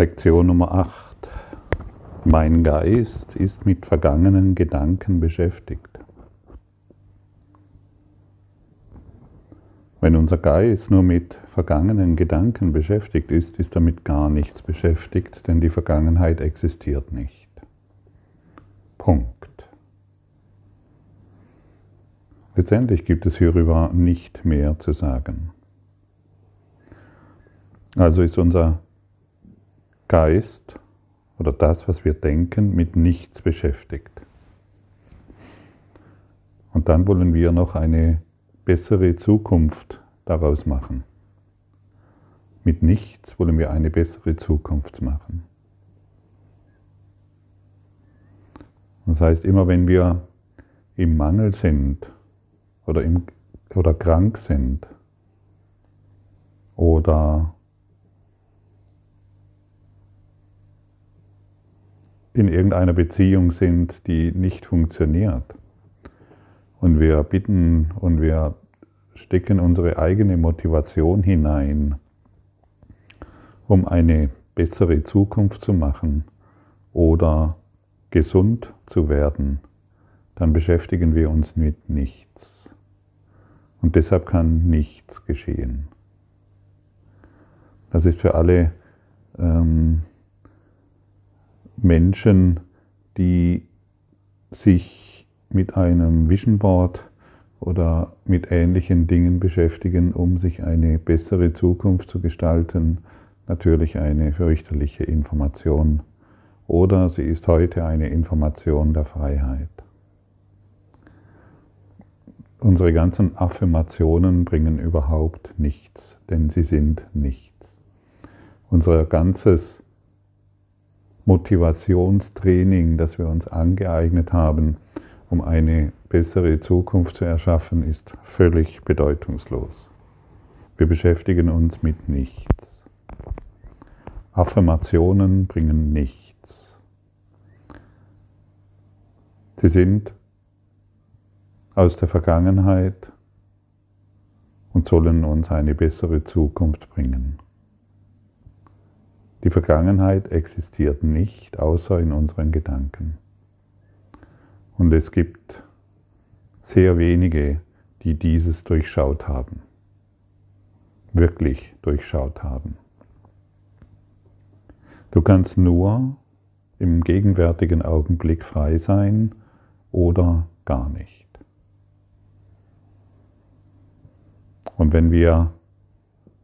Lektion Nummer 8. Mein Geist ist mit vergangenen Gedanken beschäftigt. Wenn unser Geist nur mit vergangenen Gedanken beschäftigt ist, ist er mit gar nichts beschäftigt, denn die Vergangenheit existiert nicht. Punkt. Letztendlich gibt es hierüber nicht mehr zu sagen. Also ist unser Geist oder das, was wir denken, mit nichts beschäftigt. Und dann wollen wir noch eine bessere Zukunft daraus machen. Mit nichts wollen wir eine bessere Zukunft machen. Das heißt, immer wenn wir im Mangel sind oder, im, oder krank sind oder in irgendeiner Beziehung sind, die nicht funktioniert. Und wir bitten und wir stecken unsere eigene Motivation hinein, um eine bessere Zukunft zu machen oder gesund zu werden, dann beschäftigen wir uns mit nichts. Und deshalb kann nichts geschehen. Das ist für alle ähm, Menschen, die sich mit einem Vision Board oder mit ähnlichen Dingen beschäftigen, um sich eine bessere Zukunft zu gestalten, natürlich eine fürchterliche Information. Oder sie ist heute eine Information der Freiheit. Unsere ganzen Affirmationen bringen überhaupt nichts, denn sie sind nichts. Unser ganzes Motivationstraining, das wir uns angeeignet haben, um eine bessere Zukunft zu erschaffen, ist völlig bedeutungslos. Wir beschäftigen uns mit nichts. Affirmationen bringen nichts. Sie sind aus der Vergangenheit und sollen uns eine bessere Zukunft bringen. Die Vergangenheit existiert nicht außer in unseren Gedanken. Und es gibt sehr wenige, die dieses durchschaut haben, wirklich durchschaut haben. Du kannst nur im gegenwärtigen Augenblick frei sein oder gar nicht. Und wenn wir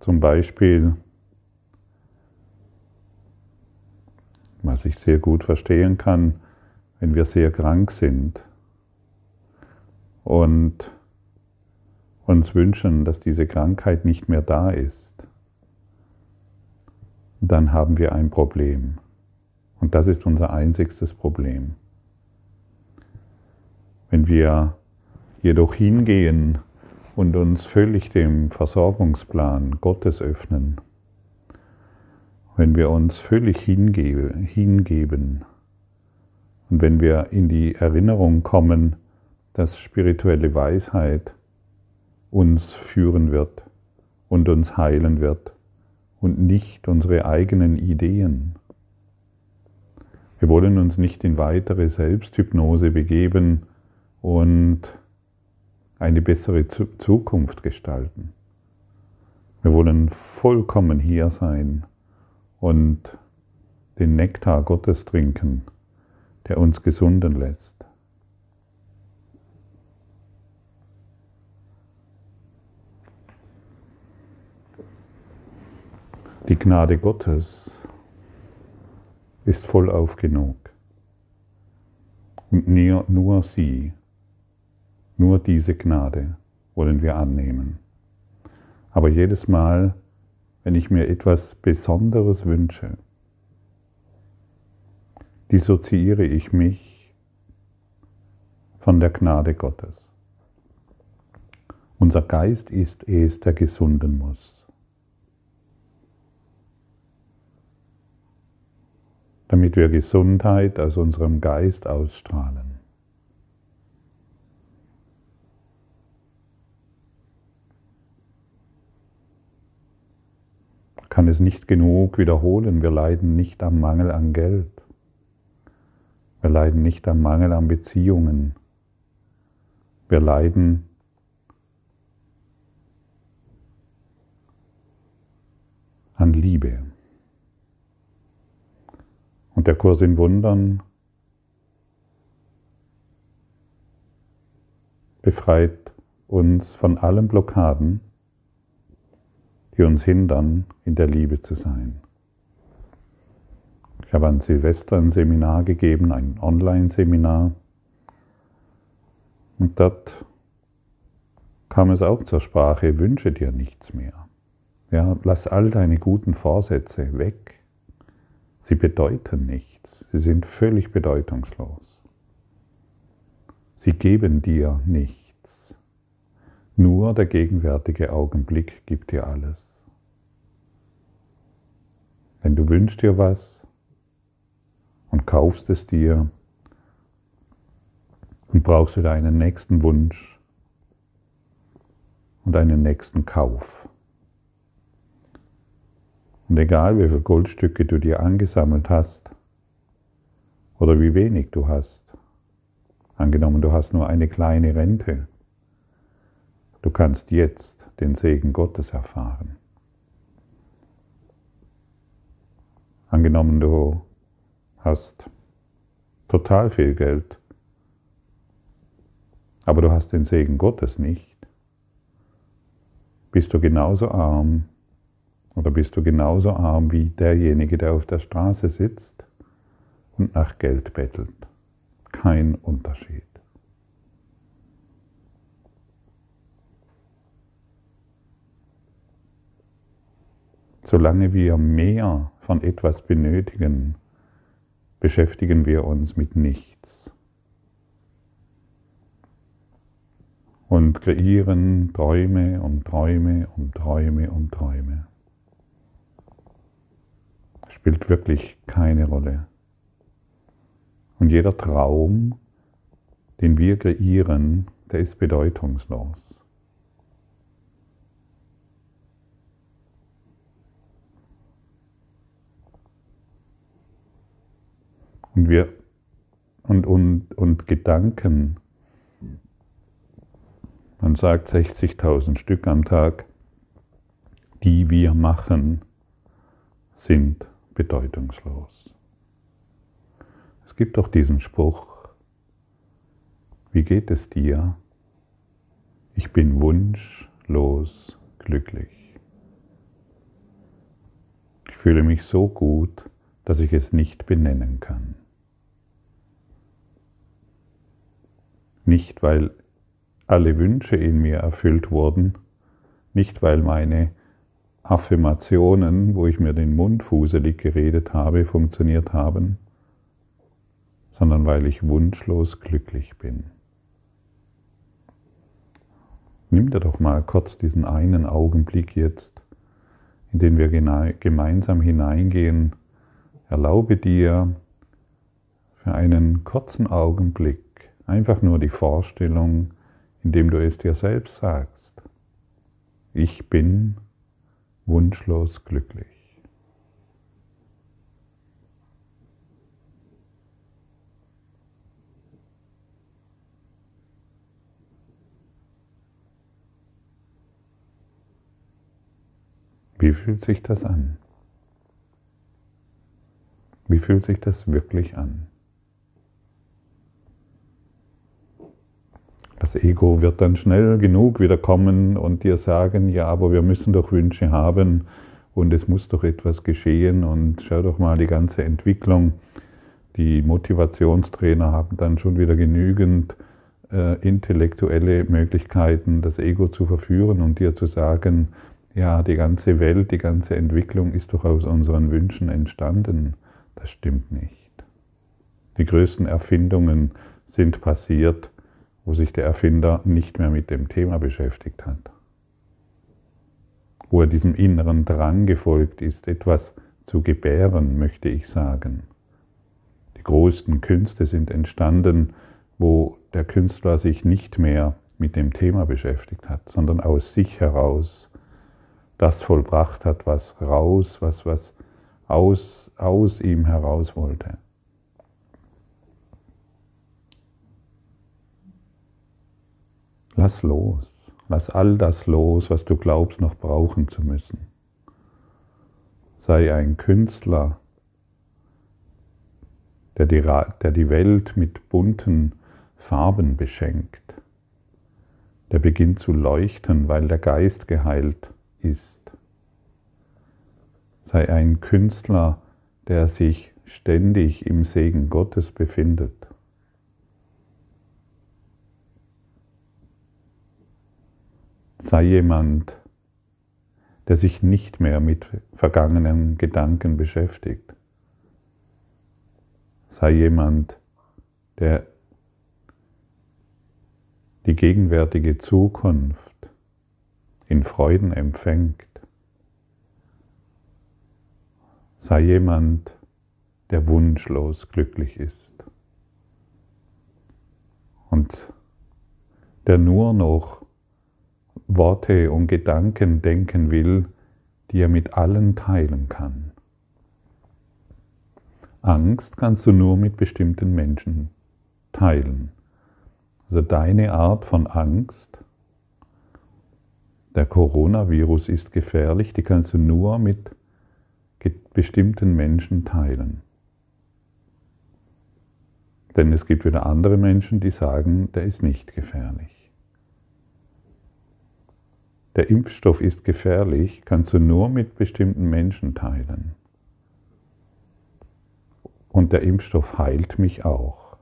zum Beispiel was ich sehr gut verstehen kann, wenn wir sehr krank sind und uns wünschen, dass diese Krankheit nicht mehr da ist, dann haben wir ein Problem. Und das ist unser einzigstes Problem. Wenn wir jedoch hingehen und uns völlig dem Versorgungsplan Gottes öffnen, wenn wir uns völlig hingeben und wenn wir in die Erinnerung kommen, dass spirituelle Weisheit uns führen wird und uns heilen wird und nicht unsere eigenen Ideen. Wir wollen uns nicht in weitere Selbsthypnose begeben und eine bessere Zukunft gestalten. Wir wollen vollkommen hier sein und den Nektar Gottes trinken, der uns gesunden lässt. Die Gnade Gottes ist vollauf genug. Und nur, nur sie, nur diese Gnade wollen wir annehmen. Aber jedes Mal, wenn ich mir etwas Besonderes wünsche, dissoziiere ich mich von der Gnade Gottes. Unser Geist ist es, der gesunden muss. Damit wir Gesundheit aus unserem Geist ausstrahlen. Kann es nicht genug wiederholen. Wir leiden nicht am Mangel an Geld. Wir leiden nicht am Mangel an Beziehungen. Wir leiden an Liebe. Und der Kurs in Wundern befreit uns von allen Blockaden, die uns hindern, in der Liebe zu sein. Ich habe an Silvester ein Seminar gegeben, ein Online-Seminar. Und dort kam es auch zur Sprache, wünsche dir nichts mehr. Ja, lass all deine guten Vorsätze weg. Sie bedeuten nichts. Sie sind völlig bedeutungslos. Sie geben dir nichts. Nur der gegenwärtige Augenblick gibt dir alles. Wenn du wünschst dir was und kaufst es dir und brauchst wieder einen nächsten Wunsch und einen nächsten Kauf. Und egal wie viele Goldstücke du dir angesammelt hast oder wie wenig du hast, angenommen du hast nur eine kleine Rente, du kannst jetzt den Segen Gottes erfahren. Angenommen du hast total viel Geld, aber du hast den Segen Gottes nicht, bist du genauso arm oder bist du genauso arm wie derjenige, der auf der Straße sitzt und nach Geld bettelt? Kein Unterschied. Solange wir mehr von etwas benötigen, beschäftigen wir uns mit nichts und kreieren Träume und Träume und Träume und Träume spielt wirklich keine Rolle. Und jeder Traum, den wir kreieren, der ist bedeutungslos. Und wir und, und, und Gedanken, man sagt 60.000 Stück am Tag, die wir machen, sind bedeutungslos. Es gibt doch diesen Spruch, wie geht es dir? Ich bin wunschlos glücklich. Ich fühle mich so gut, dass ich es nicht benennen kann. Nicht, weil alle Wünsche in mir erfüllt wurden, nicht, weil meine Affirmationen, wo ich mir den Mund fuselig geredet habe, funktioniert haben, sondern weil ich wunschlos glücklich bin. Nimm dir doch mal kurz diesen einen Augenblick jetzt, in den wir gemeinsam hineingehen. Erlaube dir für einen kurzen Augenblick einfach nur die Vorstellung, indem du es dir selbst sagst. Ich bin wunschlos glücklich. Wie fühlt sich das an? Wie fühlt sich das wirklich an? Das Ego wird dann schnell genug wieder kommen und dir sagen, ja, aber wir müssen doch Wünsche haben und es muss doch etwas geschehen und schau doch mal die ganze Entwicklung. Die Motivationstrainer haben dann schon wieder genügend äh, intellektuelle Möglichkeiten, das Ego zu verführen und dir zu sagen, ja, die ganze Welt, die ganze Entwicklung ist doch aus unseren Wünschen entstanden. Das stimmt nicht. Die größten Erfindungen sind passiert wo sich der Erfinder nicht mehr mit dem Thema beschäftigt hat, wo er diesem inneren Drang gefolgt ist, etwas zu gebären, möchte ich sagen. Die größten Künste sind entstanden, wo der Künstler sich nicht mehr mit dem Thema beschäftigt hat, sondern aus sich heraus das vollbracht hat, was raus, was, was aus, aus ihm heraus wollte. Lass los, lass all das los, was du glaubst noch brauchen zu müssen. Sei ein Künstler, der die, Welt mit bunten Farben beschenkt. Der beginnt zu leuchten, weil der Geist geheilt ist. Sei ein Künstler, der sich ständig im Segen Gottes befindet. Sei jemand, der sich nicht mehr mit vergangenen Gedanken beschäftigt. Sei jemand, der die gegenwärtige Zukunft in Freuden empfängt. Sei jemand, der wunschlos glücklich ist und der nur noch Worte und Gedanken denken will, die er mit allen teilen kann. Angst kannst du nur mit bestimmten Menschen teilen. Also deine Art von Angst, der Coronavirus ist gefährlich, die kannst du nur mit bestimmten Menschen teilen. Denn es gibt wieder andere Menschen, die sagen, der ist nicht gefährlich. Der Impfstoff ist gefährlich, kannst du nur mit bestimmten Menschen teilen. Und der Impfstoff heilt mich auch.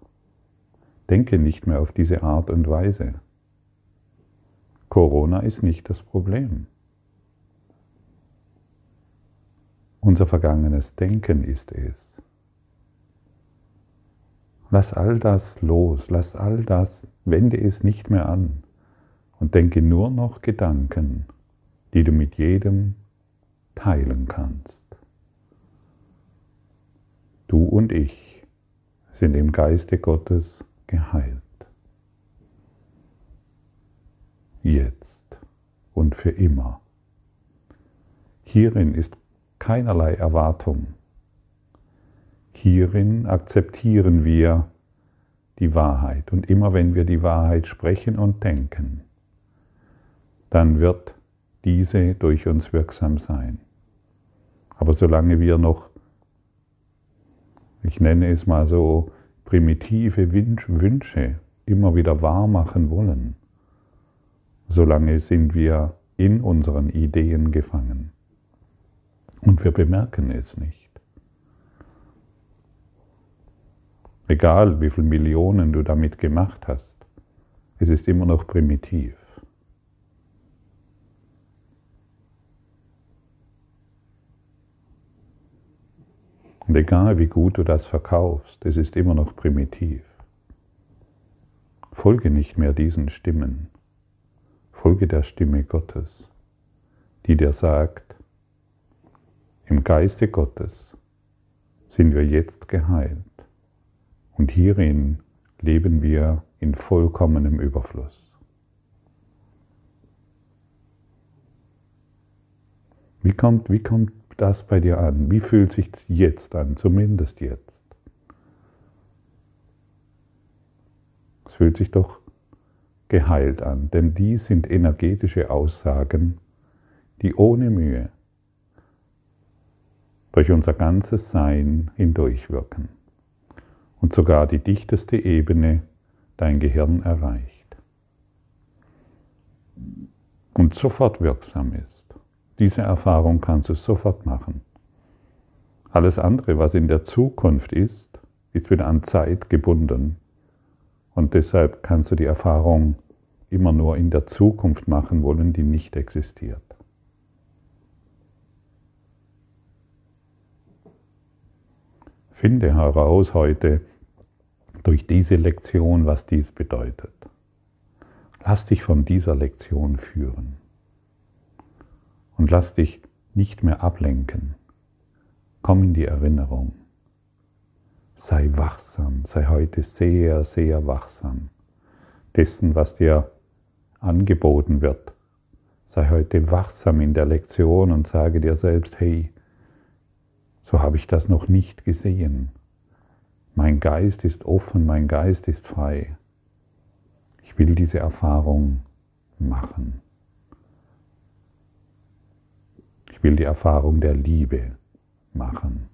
Denke nicht mehr auf diese Art und Weise. Corona ist nicht das Problem. Unser vergangenes Denken ist es. Lass all das los, lass all das, wende es nicht mehr an und denke nur noch Gedanken, die du mit jedem teilen kannst. Du und ich sind im Geiste Gottes geheilt. Jetzt und für immer. Hierin ist keinerlei Erwartung. Hierin akzeptieren wir die Wahrheit. Und immer wenn wir die Wahrheit sprechen und denken, dann wird diese durch uns wirksam sein. Aber solange wir noch ich nenne es mal so, primitive Wünsche immer wieder wahr machen wollen, solange sind wir in unseren Ideen gefangen. Und wir bemerken es nicht. Egal wie viele Millionen du damit gemacht hast, es ist immer noch primitiv. Und egal wie gut du das verkaufst, es ist immer noch primitiv. Folge nicht mehr diesen Stimmen. Folge der Stimme Gottes, die dir sagt, im Geiste Gottes sind wir jetzt geheilt und hierin leben wir in vollkommenem Überfluss. Wie kommt, wie kommt das bei dir an? Wie fühlt sich jetzt an, zumindest jetzt? Es fühlt sich doch geheilt an, denn dies sind energetische Aussagen, die ohne Mühe durch unser ganzes Sein hindurchwirken und sogar die dichteste Ebene dein Gehirn erreicht und sofort wirksam ist. Diese Erfahrung kannst du sofort machen. Alles andere, was in der Zukunft ist, ist wieder an Zeit gebunden. Und deshalb kannst du die Erfahrung immer nur in der Zukunft machen wollen, die nicht existiert. Finde heraus heute durch diese Lektion, was dies bedeutet. Lass dich von dieser Lektion führen und lass dich nicht mehr ablenken. Komm in die Erinnerung. Sei wachsam, sei heute sehr, sehr wachsam dessen, was dir angeboten wird. Sei heute wachsam in der Lektion und sage dir selbst, hey, so habe ich das noch nicht gesehen. Mein Geist ist offen, mein Geist ist frei. Ich will diese Erfahrung machen. Will die Erfahrung der Liebe machen.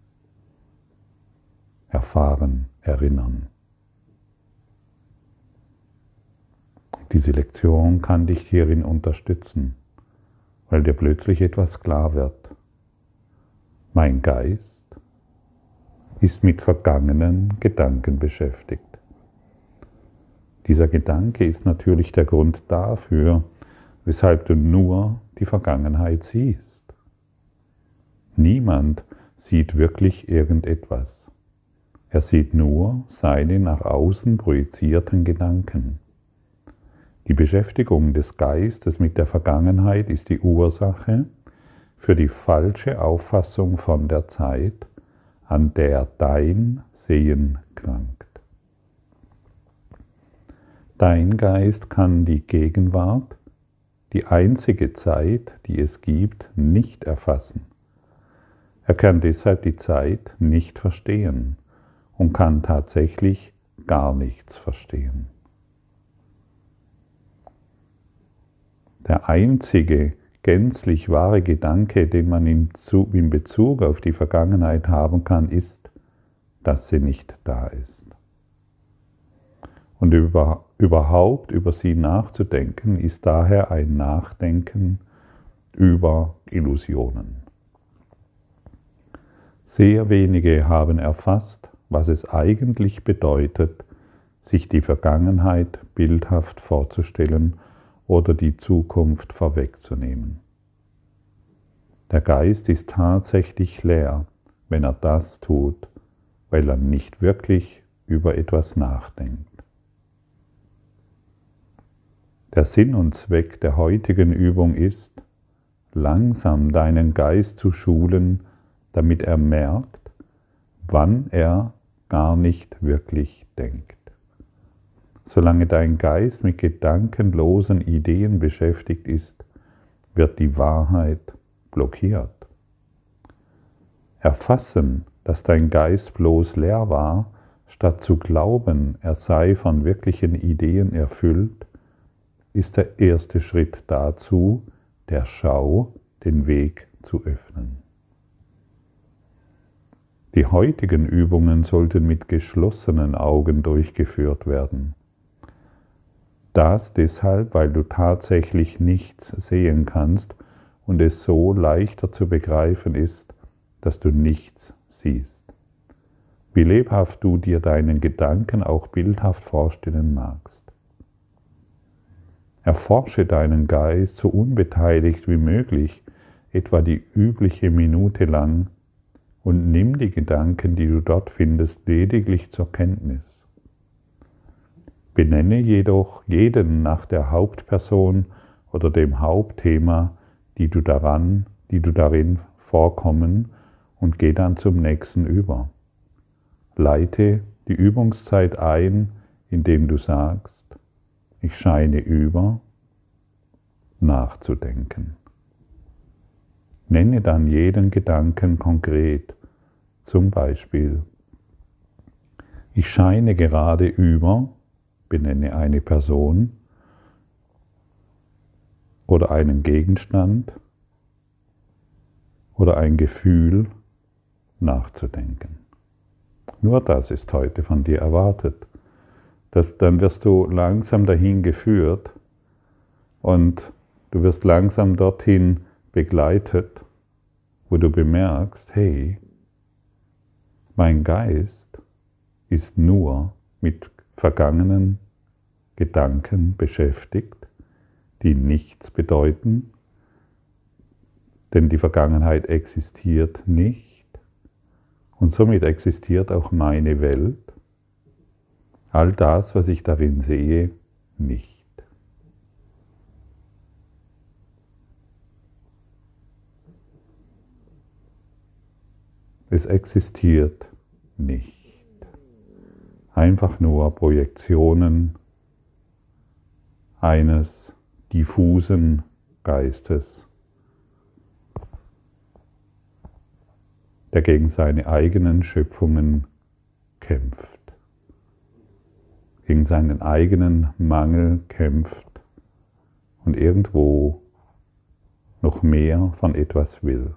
Erfahren, erinnern. Diese Lektion kann dich hierin unterstützen, weil dir plötzlich etwas klar wird. Mein Geist ist mit vergangenen Gedanken beschäftigt. Dieser Gedanke ist natürlich der Grund dafür, weshalb du nur die Vergangenheit siehst. Niemand sieht wirklich irgendetwas. Er sieht nur seine nach außen projizierten Gedanken. Die Beschäftigung des Geistes mit der Vergangenheit ist die Ursache für die falsche Auffassung von der Zeit, an der dein Sehen krankt. Dein Geist kann die Gegenwart, die einzige Zeit, die es gibt, nicht erfassen. Er kann deshalb die Zeit nicht verstehen und kann tatsächlich gar nichts verstehen. Der einzige gänzlich wahre Gedanke, den man in Bezug auf die Vergangenheit haben kann, ist, dass sie nicht da ist. Und über, überhaupt über sie nachzudenken, ist daher ein Nachdenken über Illusionen. Sehr wenige haben erfasst, was es eigentlich bedeutet, sich die Vergangenheit bildhaft vorzustellen oder die Zukunft vorwegzunehmen. Der Geist ist tatsächlich leer, wenn er das tut, weil er nicht wirklich über etwas nachdenkt. Der Sinn und Zweck der heutigen Übung ist, langsam deinen Geist zu schulen, damit er merkt, wann er gar nicht wirklich denkt. Solange dein Geist mit gedankenlosen Ideen beschäftigt ist, wird die Wahrheit blockiert. Erfassen, dass dein Geist bloß leer war, statt zu glauben, er sei von wirklichen Ideen erfüllt, ist der erste Schritt dazu, der Schau den Weg zu öffnen. Die heutigen Übungen sollten mit geschlossenen Augen durchgeführt werden. Das deshalb, weil du tatsächlich nichts sehen kannst und es so leichter zu begreifen ist, dass du nichts siehst. Wie lebhaft du dir deinen Gedanken auch bildhaft vorstellen magst. Erforsche deinen Geist so unbeteiligt wie möglich, etwa die übliche Minute lang, und nimm die Gedanken, die du dort findest, lediglich zur Kenntnis. Benenne jedoch jeden nach der Hauptperson oder dem Hauptthema, die du daran, die du darin vorkommen, und geh dann zum nächsten über. Leite die Übungszeit ein, indem du sagst, ich scheine über, nachzudenken. Nenne dann jeden Gedanken konkret, zum Beispiel, ich scheine gerade über, benenne eine Person oder einen Gegenstand oder ein Gefühl nachzudenken. Nur das ist heute von dir erwartet das, dann wirst du langsam dahin geführt und du wirst langsam dorthin begleitet, wo du bemerkst, hey, mein Geist ist nur mit vergangenen Gedanken beschäftigt, die nichts bedeuten, denn die Vergangenheit existiert nicht und somit existiert auch meine Welt all das, was ich darin sehe, nicht. Es existiert nicht. Einfach nur Projektionen eines diffusen Geistes, der gegen seine eigenen Schöpfungen kämpft, gegen seinen eigenen Mangel kämpft und irgendwo noch mehr von etwas will.